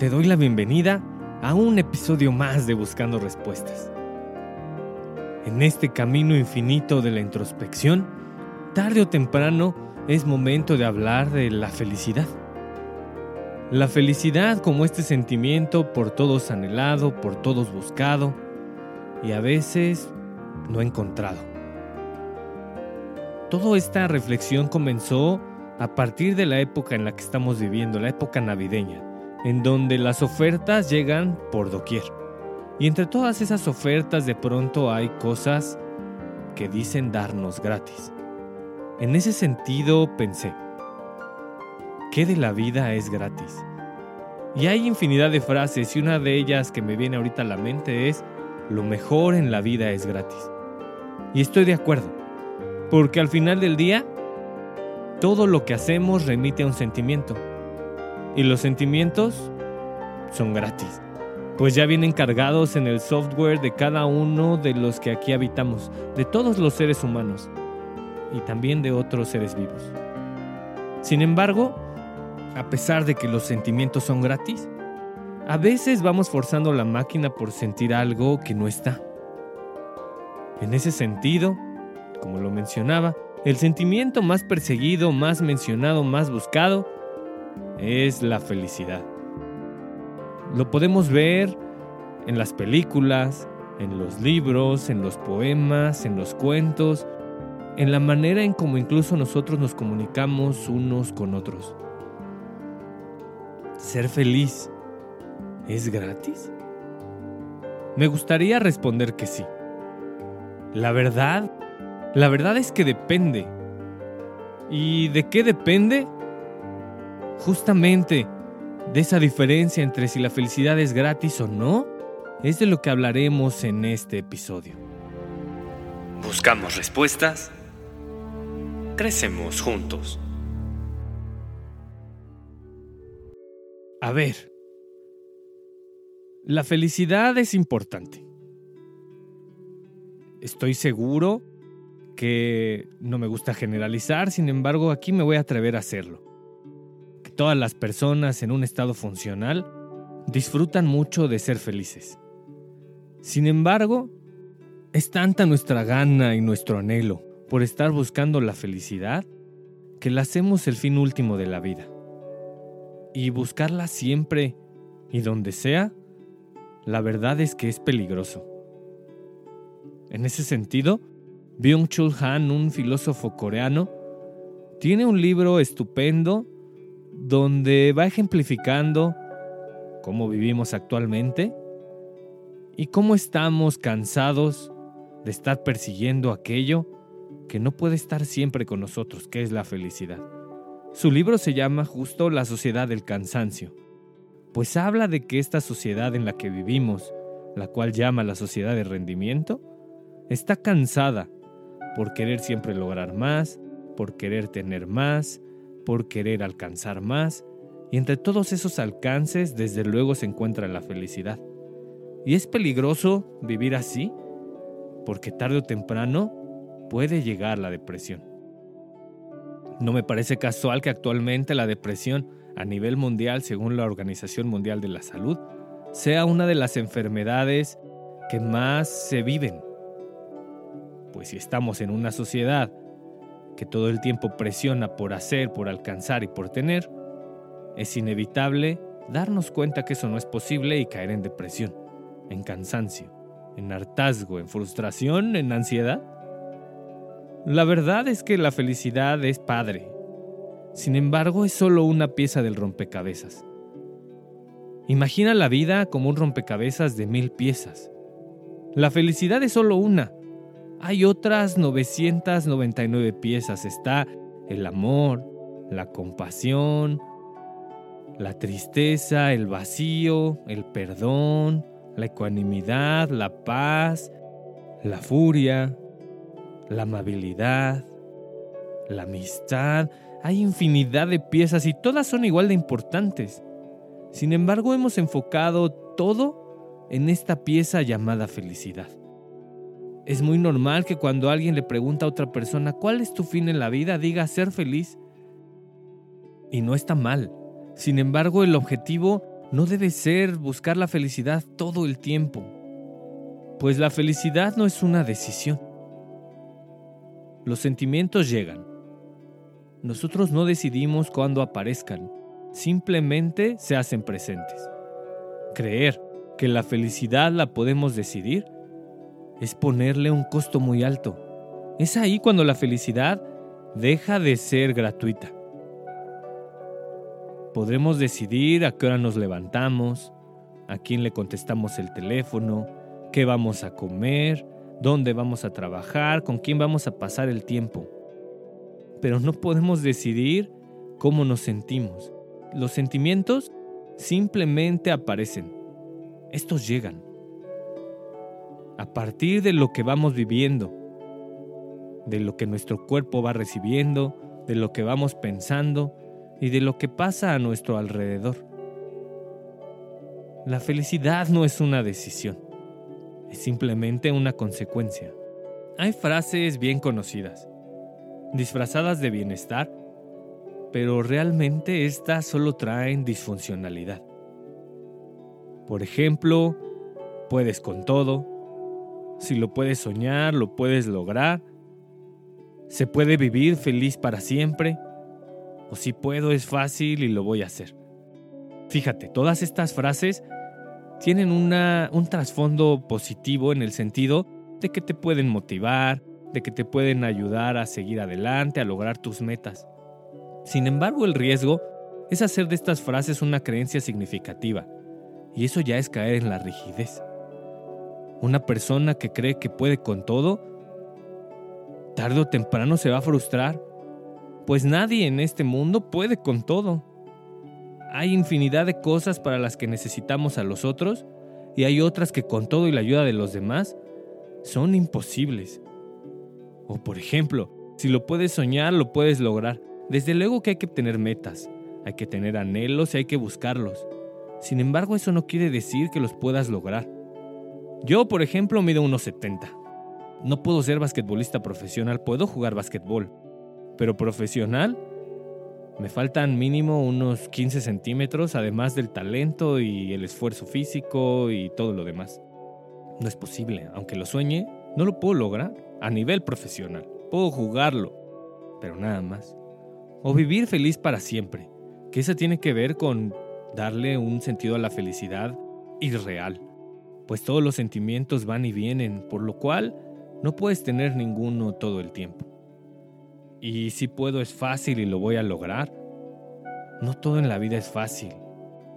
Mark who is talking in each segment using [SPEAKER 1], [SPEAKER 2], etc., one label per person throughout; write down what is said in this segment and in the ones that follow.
[SPEAKER 1] Te doy la bienvenida a un episodio más de Buscando Respuestas. En este camino infinito de la introspección, tarde o temprano es momento de hablar de la felicidad. La felicidad como este sentimiento por todos anhelado, por todos buscado y a veces no encontrado. Toda esta reflexión comenzó a partir de la época en la que estamos viviendo, la época navideña en donde las ofertas llegan por doquier. Y entre todas esas ofertas de pronto hay cosas que dicen darnos gratis. En ese sentido pensé, ¿qué de la vida es gratis? Y hay infinidad de frases y una de ellas que me viene ahorita a la mente es, lo mejor en la vida es gratis. Y estoy de acuerdo, porque al final del día, todo lo que hacemos remite a un sentimiento y los sentimientos son gratis, pues ya vienen cargados en el software de cada uno de los que aquí habitamos, de todos los seres humanos y también de otros seres vivos. Sin embargo, a pesar de que los sentimientos son gratis, a veces vamos forzando la máquina por sentir algo que no está. En ese sentido, como lo mencionaba, el sentimiento más perseguido, más mencionado, más buscado, es la felicidad. Lo podemos ver en las películas, en los libros, en los poemas, en los cuentos, en la manera en cómo incluso nosotros nos comunicamos unos con otros. ¿Ser feliz es gratis? Me gustaría responder que sí. La verdad, la verdad es que depende. ¿Y de qué depende? Justamente de esa diferencia entre si la felicidad es gratis o no, es de lo que hablaremos en este episodio. Buscamos respuestas, crecemos juntos. A ver, la felicidad es importante. Estoy seguro que no me gusta generalizar, sin embargo aquí me voy a atrever a hacerlo todas las personas en un estado funcional disfrutan mucho de ser felices. Sin embargo, es tanta nuestra gana y nuestro anhelo por estar buscando la felicidad que la hacemos el fin último de la vida. Y buscarla siempre y donde sea, la verdad es que es peligroso. En ese sentido, Byung-Chul Han, un filósofo coreano, tiene un libro estupendo donde va ejemplificando cómo vivimos actualmente y cómo estamos cansados de estar persiguiendo aquello que no puede estar siempre con nosotros, que es la felicidad. Su libro se llama justo La sociedad del cansancio, pues habla de que esta sociedad en la que vivimos, la cual llama la sociedad de rendimiento, está cansada por querer siempre lograr más, por querer tener más, por querer alcanzar más, y entre todos esos alcances desde luego se encuentra la felicidad. Y es peligroso vivir así, porque tarde o temprano puede llegar la depresión. No me parece casual que actualmente la depresión a nivel mundial, según la Organización Mundial de la Salud, sea una de las enfermedades que más se viven. Pues si estamos en una sociedad que todo el tiempo presiona por hacer, por alcanzar y por tener, es inevitable darnos cuenta que eso no es posible y caer en depresión, en cansancio, en hartazgo, en frustración, en ansiedad? La verdad es que la felicidad es padre. Sin embargo, es solo una pieza del rompecabezas. Imagina la vida como un rompecabezas de mil piezas. La felicidad es solo una. Hay otras 999 piezas. Está el amor, la compasión, la tristeza, el vacío, el perdón, la ecuanimidad, la paz, la furia, la amabilidad, la amistad. Hay infinidad de piezas y todas son igual de importantes. Sin embargo, hemos enfocado todo en esta pieza llamada felicidad. Es muy normal que cuando alguien le pregunta a otra persona cuál es tu fin en la vida, diga ser feliz. Y no está mal. Sin embargo, el objetivo no debe ser buscar la felicidad todo el tiempo, pues la felicidad no es una decisión. Los sentimientos llegan. Nosotros no decidimos cuándo aparezcan, simplemente se hacen presentes. Creer que la felicidad la podemos decidir es ponerle un costo muy alto. Es ahí cuando la felicidad deja de ser gratuita. Podremos decidir a qué hora nos levantamos, a quién le contestamos el teléfono, qué vamos a comer, dónde vamos a trabajar, con quién vamos a pasar el tiempo. Pero no podemos decidir cómo nos sentimos. Los sentimientos simplemente aparecen. Estos llegan. A partir de lo que vamos viviendo, de lo que nuestro cuerpo va recibiendo, de lo que vamos pensando, y de lo que pasa a nuestro alrededor. La felicidad no es una decisión, es simplemente una consecuencia. Hay frases bien conocidas, disfrazadas de bienestar, pero realmente estas solo traen disfuncionalidad. Por ejemplo, puedes con todo, si lo puedes soñar, lo puedes lograr, se puede vivir feliz para siempre, o si puedo es fácil y lo voy a hacer. Fíjate, todas estas frases tienen un trasfondo positivo en el sentido de que te pueden motivar, de que te pueden ayudar a seguir adelante, a lograr tus metas. Sin embargo, el riesgo es hacer de estas frases una creencia significativa, y eso ya es caer en la rigidez. Una persona que cree que puede con todo, tarde o temprano se va a frustrar pues nadie en este mundo puede con todo. Hay infinidad de cosas para las que necesitamos a los otros y hay otras que con todo y la ayuda de los demás son imposibles. O por ejemplo, si lo puedes soñar, lo puedes lograr. Desde luego que hay que tener metas, hay que tener anhelos y hay que buscarlos. Sin embargo, eso no quiere decir que los puedas lograr. Yo, por ejemplo, mido 1,70. No puedo ser basquetbolista profesional, puedo jugar basquetbol, pero profesional, me faltan mínimo unos 15 centímetros, además del talento y el esfuerzo físico y todo lo demás. No es posible, aunque lo sueñe, no lo puedo lograr a nivel profesional. Puedo jugarlo, pero nada más. O vivir feliz para siempre, que eso tiene que ver con darle un sentido a la felicidad irreal, pues todos los sentimientos van y vienen, por lo cual no puedes tener ninguno todo el tiempo. Y si puedo es fácil y lo voy a lograr. No todo en la vida es fácil.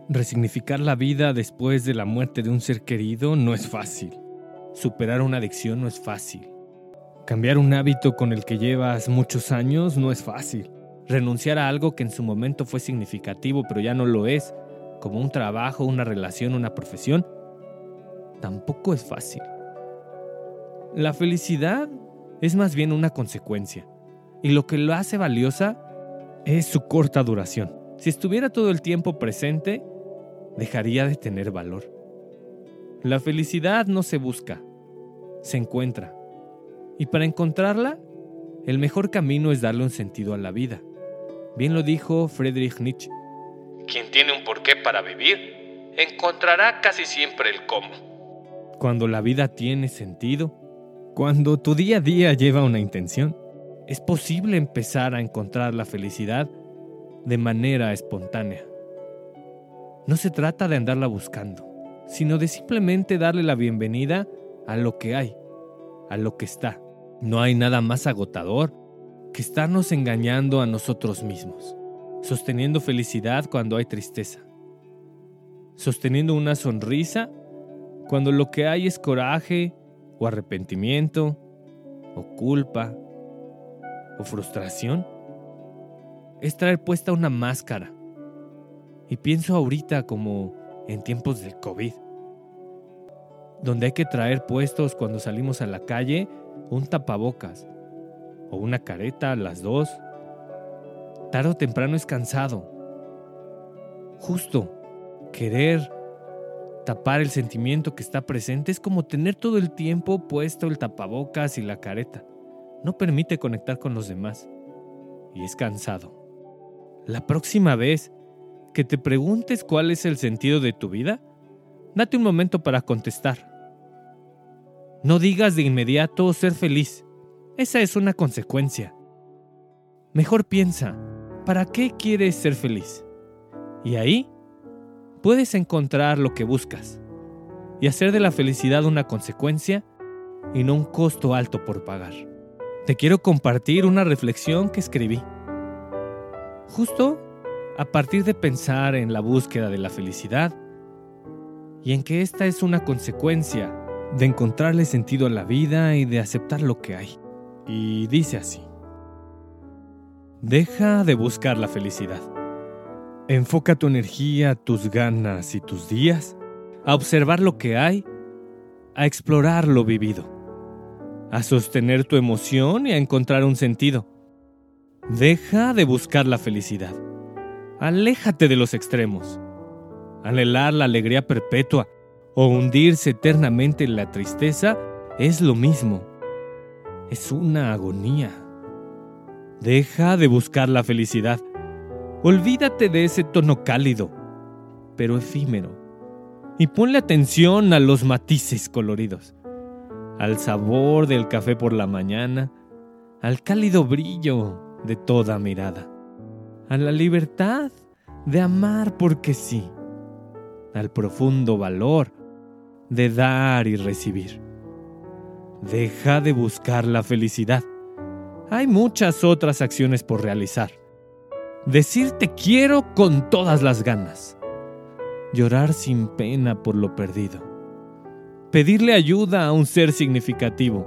[SPEAKER 1] Resignificar la vida después de la muerte de un ser querido no es fácil. Superar una adicción no es fácil. Cambiar un hábito con el que llevas muchos años no es fácil. Renunciar a algo que en su momento fue significativo pero ya no lo es, como un trabajo, una relación, una profesión, tampoco es fácil. La felicidad es más bien una consecuencia y lo que lo hace valiosa es su corta duración. Si estuviera todo el tiempo presente, dejaría de tener valor. La felicidad no se busca, se encuentra. Y para encontrarla, el mejor camino es darle un sentido a la vida. Bien lo dijo Friedrich Nietzsche.
[SPEAKER 2] Quien tiene un porqué para vivir, encontrará casi siempre el cómo.
[SPEAKER 1] Cuando la vida tiene sentido, cuando tu día a día lleva una intención, es posible empezar a encontrar la felicidad de manera espontánea. No se trata de andarla buscando, sino de simplemente darle la bienvenida a lo que hay, a lo que está. No hay nada más agotador que estarnos engañando a nosotros mismos, sosteniendo felicidad cuando hay tristeza, sosteniendo una sonrisa cuando lo que hay es coraje o arrepentimiento o culpa o frustración. Es traer puesta una máscara. Y pienso ahorita como en tiempos del COVID, donde hay que traer puestos cuando salimos a la calle un tapabocas o una careta, las dos. Tarde o temprano es cansado. Justo querer tapar el sentimiento que está presente es como tener todo el tiempo puesto el tapabocas y la careta. No permite conectar con los demás. Y es cansado. La próxima vez que te preguntes cuál es el sentido de tu vida, date un momento para contestar. No digas de inmediato ser feliz. Esa es una consecuencia. Mejor piensa, ¿para qué quieres ser feliz? Y ahí puedes encontrar lo que buscas y hacer de la felicidad una consecuencia y no un costo alto por pagar. Te quiero compartir una reflexión que escribí. Justo a partir de pensar en la búsqueda de la felicidad y en que esta es una consecuencia de encontrarle sentido a la vida y de aceptar lo que hay. Y dice así. Deja de buscar la felicidad. Enfoca tu energía, tus ganas y tus días a observar lo que hay, a explorar lo vivido, a sostener tu emoción y a encontrar un sentido. Deja de buscar la felicidad. Aléjate de los extremos. Anhelar la alegría perpetua o hundirse eternamente en la tristeza es lo mismo. Es una agonía. Deja de buscar la felicidad Olvídate de ese tono cálido, pero efímero, y ponle atención a los matices coloridos, al sabor del café por la mañana, al cálido brillo de toda mirada, a la libertad de amar porque sí, al profundo valor de dar y recibir. Deja de buscar la felicidad. Hay muchas otras acciones por realizar Decir te quiero con todas las ganas. Llorar sin pena por lo perdido. Pedirle ayuda a un ser significativo.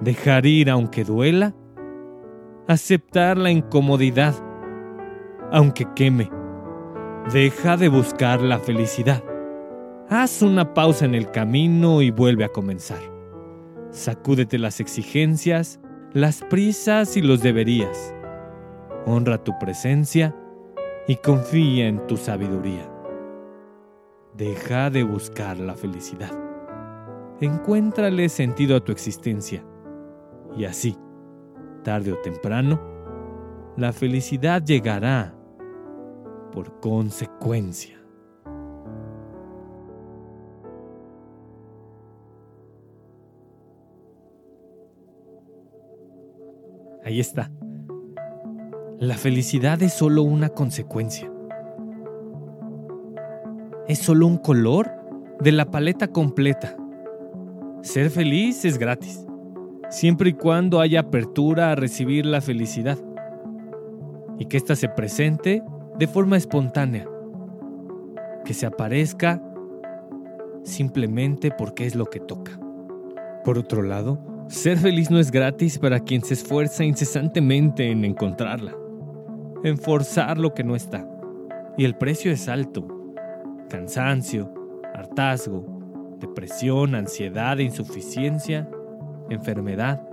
[SPEAKER 1] Dejar ir aunque duela. Aceptar la incomodidad aunque queme. Deja de buscar la felicidad. Haz una pausa en el camino y vuelve a comenzar. Sacúdete las exigencias, las prisas y los deberías honra tu presencia y confía en tu sabiduría. Deja de buscar la felicidad. Encuéntrale sentido a tu existencia. Y así, tarde o temprano, la felicidad llegará por consecuencia. Ahí está. La felicidad es solo una consecuencia. Es solo un color de la paleta completa. Ser feliz es gratis, siempre y cuando haya apertura a recibir la felicidad y que ésta se presente de forma espontánea, que se aparezca simplemente porque es lo que toca. Por otro lado, ser feliz no es gratis para quien se esfuerza incesantemente en encontrarla en forzar lo que no está. Y el precio es alto. Cansancio, hartazgo, depresión, ansiedad, insuficiencia, enfermedad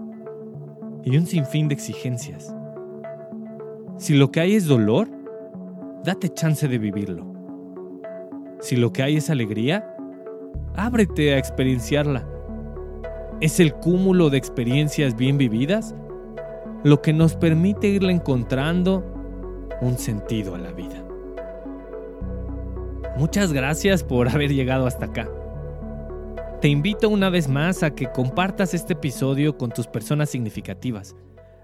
[SPEAKER 1] y un sinfín de exigencias. Si lo que hay es dolor, date chance de vivirlo. Si lo que hay es alegría, ábrete a experienciarla. Es el cúmulo de experiencias bien vividas lo que nos permite irla encontrando un sentido a la vida. Muchas gracias por haber llegado hasta acá. Te invito una vez más a que compartas este episodio con tus personas significativas,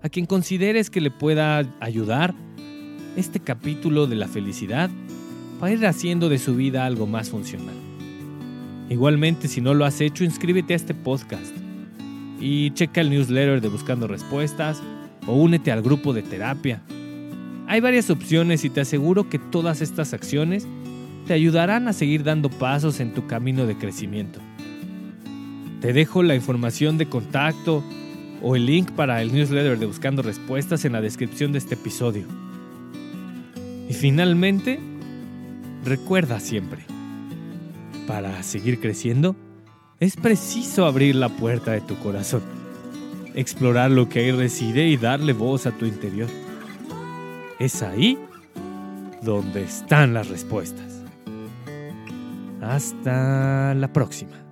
[SPEAKER 1] a quien consideres que le pueda ayudar este capítulo de la felicidad para ir haciendo de su vida algo más funcional. Igualmente, si no lo has hecho, inscríbete a este podcast y checa el newsletter de Buscando Respuestas o únete al grupo de terapia. Hay varias opciones y te aseguro que todas estas acciones te ayudarán a seguir dando pasos en tu camino de crecimiento. Te dejo la información de contacto o el link para el newsletter de Buscando Respuestas en la descripción de este episodio. Y finalmente, recuerda siempre, para seguir creciendo, es preciso abrir la puerta de tu corazón, explorar lo que ahí reside y darle voz a tu interior. Es ahí donde están las respuestas. Hasta la próxima.